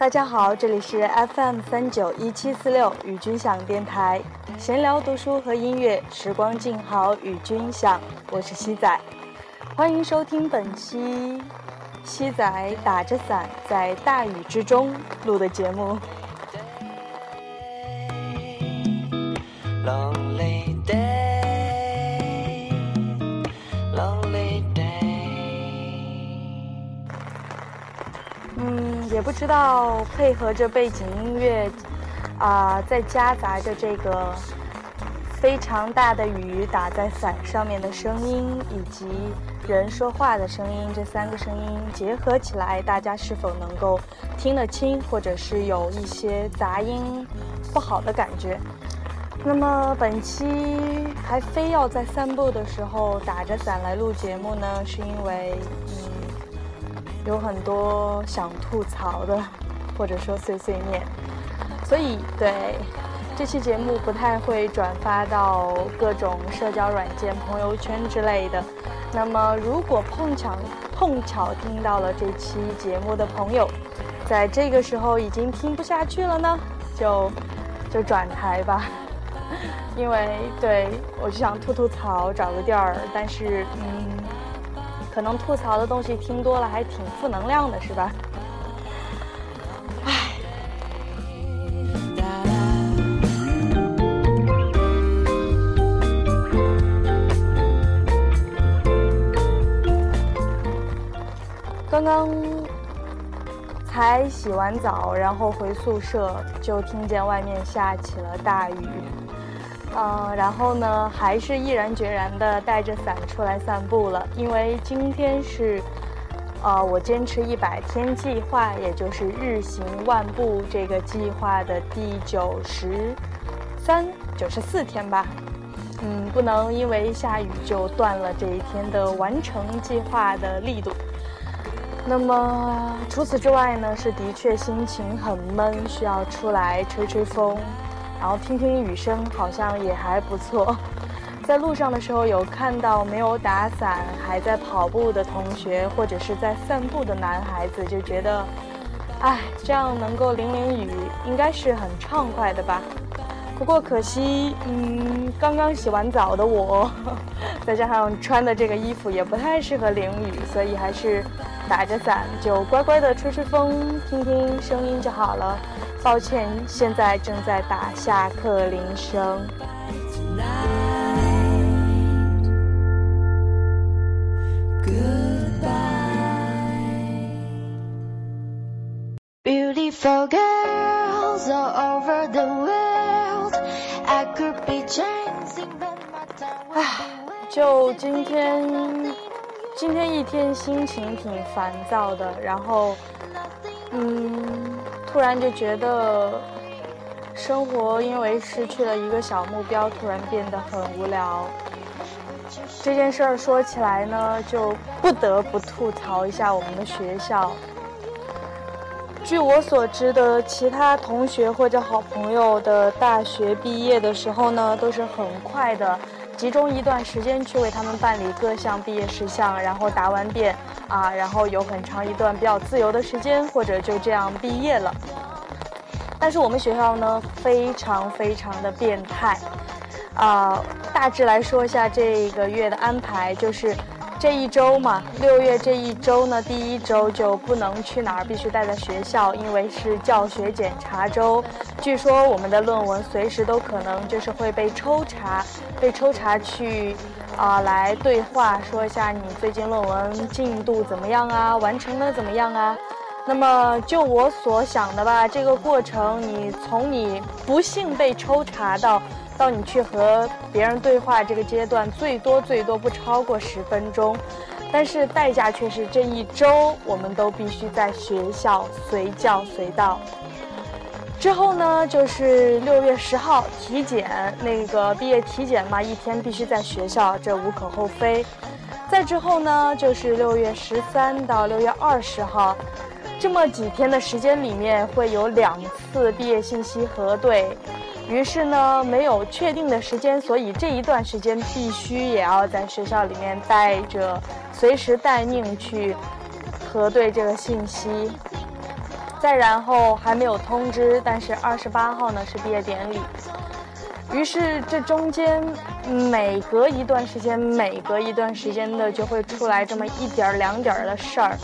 大家好，这里是 FM 三九一七四六与君享电台，闲聊、读书和音乐，时光静好与君享。我是西仔，欢迎收听本期西仔打着伞在大雨之中录的节目。也不知道配合着背景音乐，啊，再夹杂着这个非常大的雨打在伞上面的声音，以及人说话的声音，这三个声音结合起来，大家是否能够听得清，或者是有一些杂音不好的感觉？那么本期还非要在散步的时候打着伞来录节目呢，是因为嗯。有很多想吐槽的，或者说碎碎念，所以对这期节目不太会转发到各种社交软件、朋友圈之类的。那么，如果碰巧碰巧听到了这期节目的朋友，在这个时候已经听不下去了呢，就就转台吧，因为对我就想吐吐槽，找个地儿，但是嗯。可能吐槽的东西听多了还挺负能量的，是吧？唉。刚刚才洗完澡，然后回宿舍，就听见外面下起了大雨。嗯，然后呢，还是毅然决然地带着伞出来散步了。因为今天是，呃，我坚持一百天计划，也就是日行万步这个计划的第九十三、九十四天吧。嗯，不能因为下雨就断了这一天的完成计划的力度。那么除此之外呢，是的确心情很闷，需要出来吹吹风。然后听听雨声，好像也还不错。在路上的时候，有看到没有打伞还在跑步的同学，或者是在散步的男孩子，就觉得，哎，这样能够淋淋雨，应该是很畅快的吧。不过可惜，嗯，刚刚洗完澡的我，再加上穿的这个衣服也不太适合淋雨，所以还是打着伞就乖乖的吹吹风，听听声音就好了。抱歉，现在正在打下课铃声。唉，就今天，今天一天心情挺烦躁的，然后，嗯。突然就觉得生活因为失去了一个小目标，突然变得很无聊。这件事儿说起来呢，就不得不吐槽一下我们的学校。据我所知的，其他同学或者好朋友的大学毕业的时候呢，都是很快的，集中一段时间去为他们办理各项毕业事项，然后答完辩。啊，然后有很长一段比较自由的时间，或者就这样毕业了。但是我们学校呢，非常非常的变态。啊，大致来说一下这个月的安排，就是这一周嘛，六月这一周呢，第一周就不能去哪儿，必须待在学校，因为是教学检查周。据说我们的论文随时都可能就是会被抽查，被抽查去。啊，来对话说一下你最近论文进度怎么样啊？完成的怎么样啊？那么就我所想的吧，这个过程你从你不幸被抽查到到你去和别人对话这个阶段，最多最多不超过十分钟，但是代价却是这一周我们都必须在学校随叫随到。之后呢，就是六月十号体检，那个毕业体检嘛，一天必须在学校，这无可厚非。再之后呢，就是六月十三到六月二十号，这么几天的时间里面会有两次毕业信息核对。于是呢，没有确定的时间，所以这一段时间必须也要在学校里面待着，随时待命去核对这个信息。再然后还没有通知，但是二十八号呢是毕业典礼。于是这中间每隔一段时间，每隔一段时间的就会出来这么一点儿两点儿的事儿，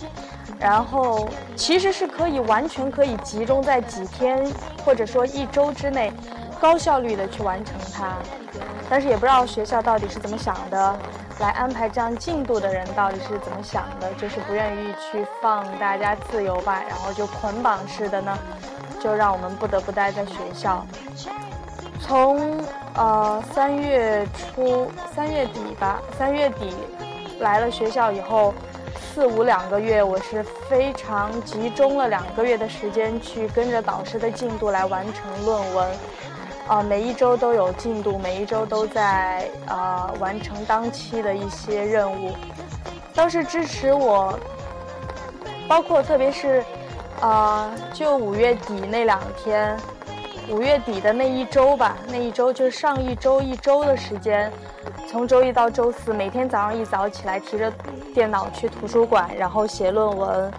然后其实是可以完全可以集中在几天或者说一周之内，高效率的去完成它。但是也不知道学校到底是怎么想的，来安排这样进度的人到底是怎么想的，就是不愿意去放大家自由吧，然后就捆绑式的呢，就让我们不得不待在学校。从呃三月初三月底吧，三月底来了学校以后，四五两个月，我是非常集中了两个月的时间去跟着导师的进度来完成论文。啊，每一周都有进度，每一周都在呃完成当期的一些任务。当时支持我，包括特别是，啊，就五月底那两天，五月底的那一周吧，那一周就是上一周一周的时间，从周一到周四，每天早上一早起来提着电脑去图书馆，然后写论文，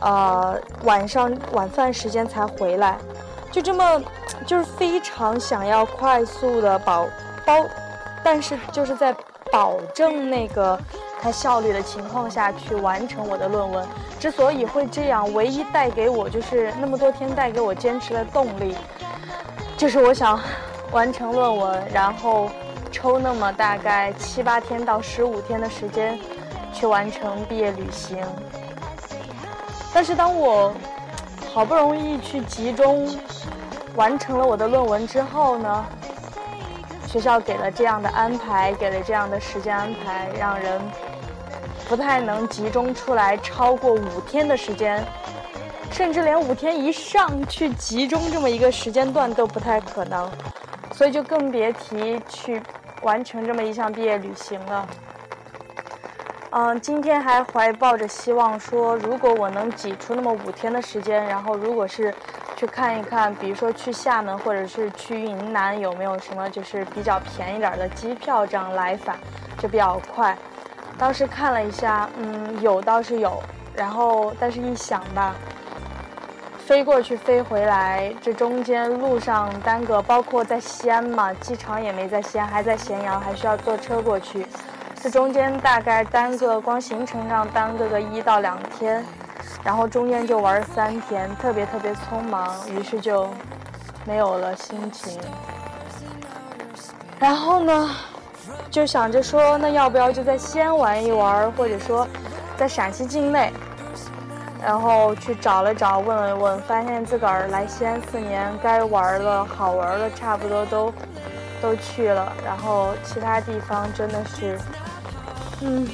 呃，晚上晚饭时间才回来。就这么，就是非常想要快速的保包，但是就是在保证那个它效率的情况下去完成我的论文。之所以会这样，唯一带给我就是那么多天带给我坚持的动力，就是我想完成论文，然后抽那么大概七八天到十五天的时间去完成毕业旅行。但是当我好不容易去集中。完成了我的论文之后呢，学校给了这样的安排，给了这样的时间安排，让人不太能集中出来超过五天的时间，甚至连五天以上去集中这么一个时间段都不太可能，所以就更别提去完成这么一项毕业旅行了。嗯，今天还怀抱着希望说，如果我能挤出那么五天的时间，然后如果是。去看一看，比如说去厦门或者是去云南，有没有什么就是比较便宜点的机票，这样来返就比较快。当时看了一下，嗯，有倒是有，然后但是一想吧，飞过去飞回来，这中间路上耽搁，包括在西安嘛，机场也没在西安，还在咸阳，还需要坐车过去，这中间大概耽搁，光行程上耽搁个一到两天。然后中间就玩三天，特别特别匆忙，于是就没有了心情。然后呢，就想着说，那要不要就在西安玩一玩，或者说在陕西境内，然后去找了找，问了问，发现自个儿来西安四年，该玩的好玩的差不多都都去了，然后其他地方真的是，嗯，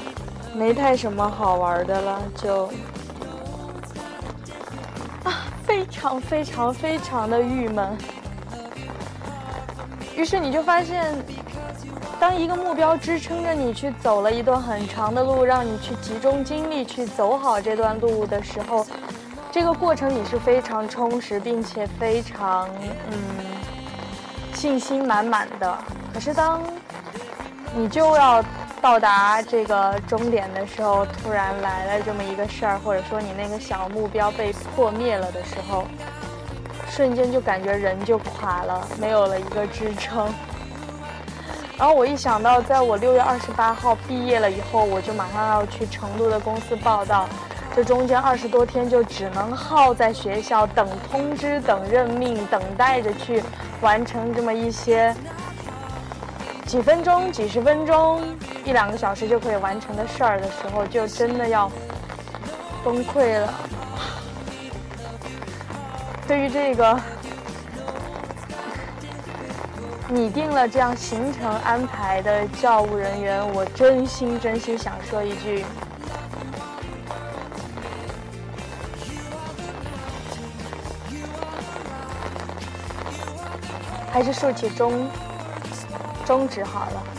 没太什么好玩的了，就啊。非常非常非常的郁闷，于是你就发现，当一个目标支撑着你去走了一段很长的路，让你去集中精力去走好这段路的时候，这个过程你是非常充实，并且非常嗯信心满满的。可是当你就要。到达这个终点的时候，突然来了这么一个事儿，或者说你那个小目标被破灭了的时候，瞬间就感觉人就垮了，没有了一个支撑。然后我一想到，在我六月二十八号毕业了以后，我就马上要去成都的公司报道，这中间二十多天就只能耗在学校等通知、等任命、等待着去完成这么一些。几分钟、几十分钟、一两个小时就可以完成的事儿的时候，就真的要崩溃了。对于这个拟定了这样行程安排的教务人员，我真心真心想说一句：还是竖起中。中指好了。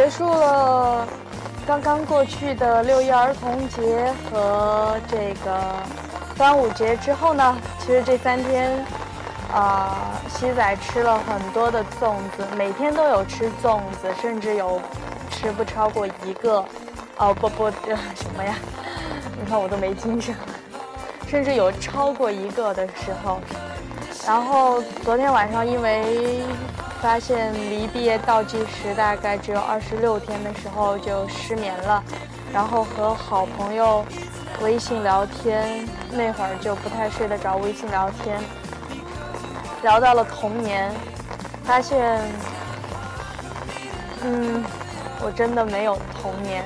结束了刚刚过去的六一儿童节和这个端午节之后呢，其实这三天呃，西仔吃了很多的粽子，每天都有吃粽子，甚至有吃不超过一个。哦不不，什么呀？你看我都没精神，甚至有超过一个的时候。然后昨天晚上因为发现离毕业倒计时大概只有二十六天的时候就失眠了，然后和好朋友微信聊天，那会儿就不太睡得着，微信聊天聊到了童年，发现，嗯，我真的没有童年。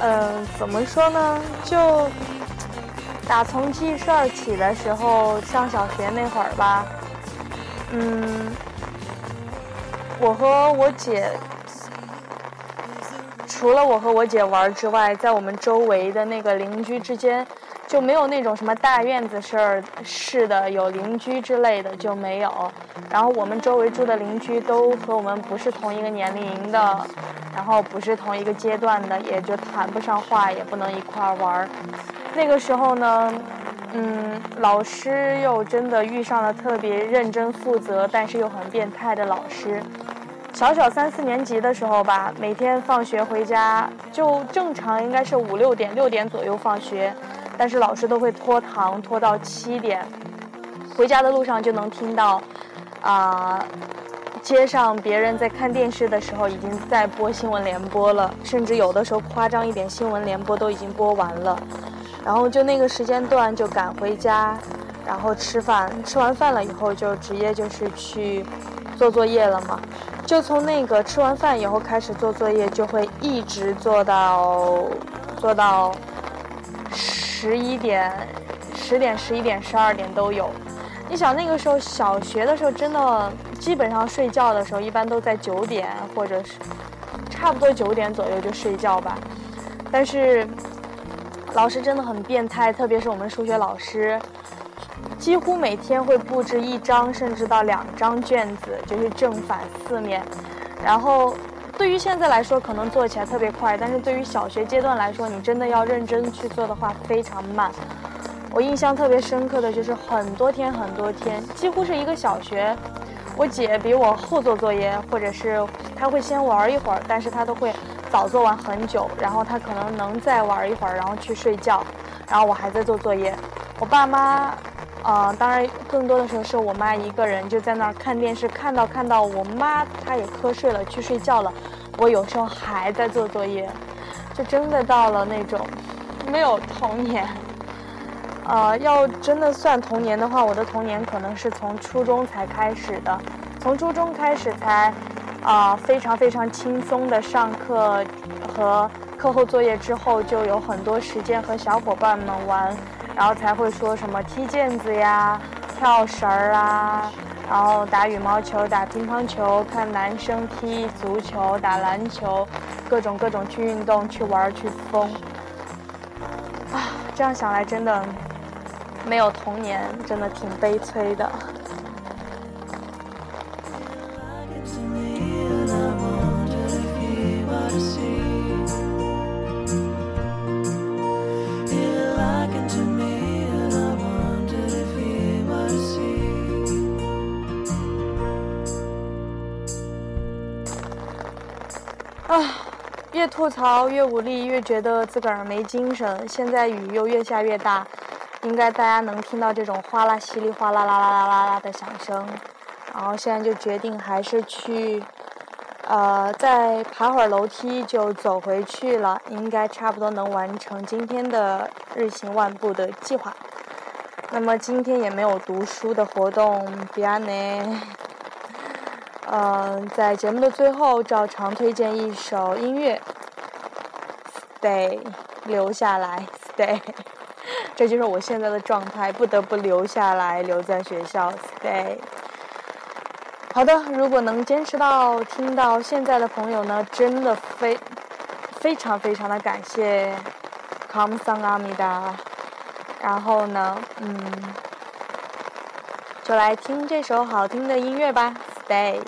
嗯，怎么说呢？就打从记事儿起的时候，上小学那会儿吧，嗯，我和我姐，除了我和我姐玩之外，在我们周围的那个邻居之间。就没有那种什么大院子事儿似的，有邻居之类的就没有。然后我们周围住的邻居都和我们不是同一个年龄的，然后不是同一个阶段的，也就谈不上话，也不能一块儿玩儿。那个时候呢，嗯，老师又真的遇上了特别认真负责，但是又很变态的老师。小小三四年级的时候吧，每天放学回家就正常应该是五六点，六点左右放学。但是老师都会拖堂，拖到七点。回家的路上就能听到，啊，街上别人在看电视的时候已经在播新闻联播了，甚至有的时候夸张一点，新闻联播都已经播完了。然后就那个时间段就赶回家，然后吃饭，吃完饭了以后就直接就是去做作业了嘛。就从那个吃完饭以后开始做作业，就会一直做到做到。十一点、十点、十一点、十二点都有。你想那个时候小学的时候，真的基本上睡觉的时候一般都在九点或者是差不多九点左右就睡觉吧。但是老师真的很变态，特别是我们数学老师，几乎每天会布置一张甚至到两张卷子，就是正反四面，然后。对于现在来说，可能做起来特别快，但是对于小学阶段来说，你真的要认真去做的话，非常慢。我印象特别深刻的就是很多天很多天，几乎是一个小学。我姐比我后做作业，或者是她会先玩一会儿，但是她都会早做完很久，然后他可能能再玩一会儿，然后去睡觉，然后我还在做作业。我爸妈。啊，当然，更多的时候是我妈一个人就在那儿看电视，看到看到我妈她也瞌睡了，去睡觉了。我有时候还在做作业，就真的到了那种没有童年。呃，要真的算童年的话，我的童年可能是从初中才开始的，从初中开始才啊非常非常轻松的上课和课后作业之后，就有很多时间和小伙伴们玩。然后才会说什么踢毽子呀、跳绳儿啊，然后打羽毛球、打乒乓球，看男生踢足球、打篮球，各种各种去运动、去玩、去疯。啊，这样想来真的没有童年，真的挺悲催的。啊，越吐槽越无力，越觉得自个儿没精神。现在雨又越下越大，应该大家能听到这种哗啦稀里哗啦啦啦啦啦啦的响声。然后现在就决定还是去，呃，再爬会儿楼梯就走回去了。应该差不多能完成今天的日行万步的计划。那么今天也没有读书的活动，比安呢。嗯，在节目的最后，照常推荐一首音乐，Stay，留下来，Stay，这就是我现在的状态，不得不留下来，留在学校，Stay。好的，如果能坚持到听到现在的朋友呢，真的非非常非常的感谢，Come Sang a m i d a 然后呢，嗯，就来听这首好听的音乐吧。day.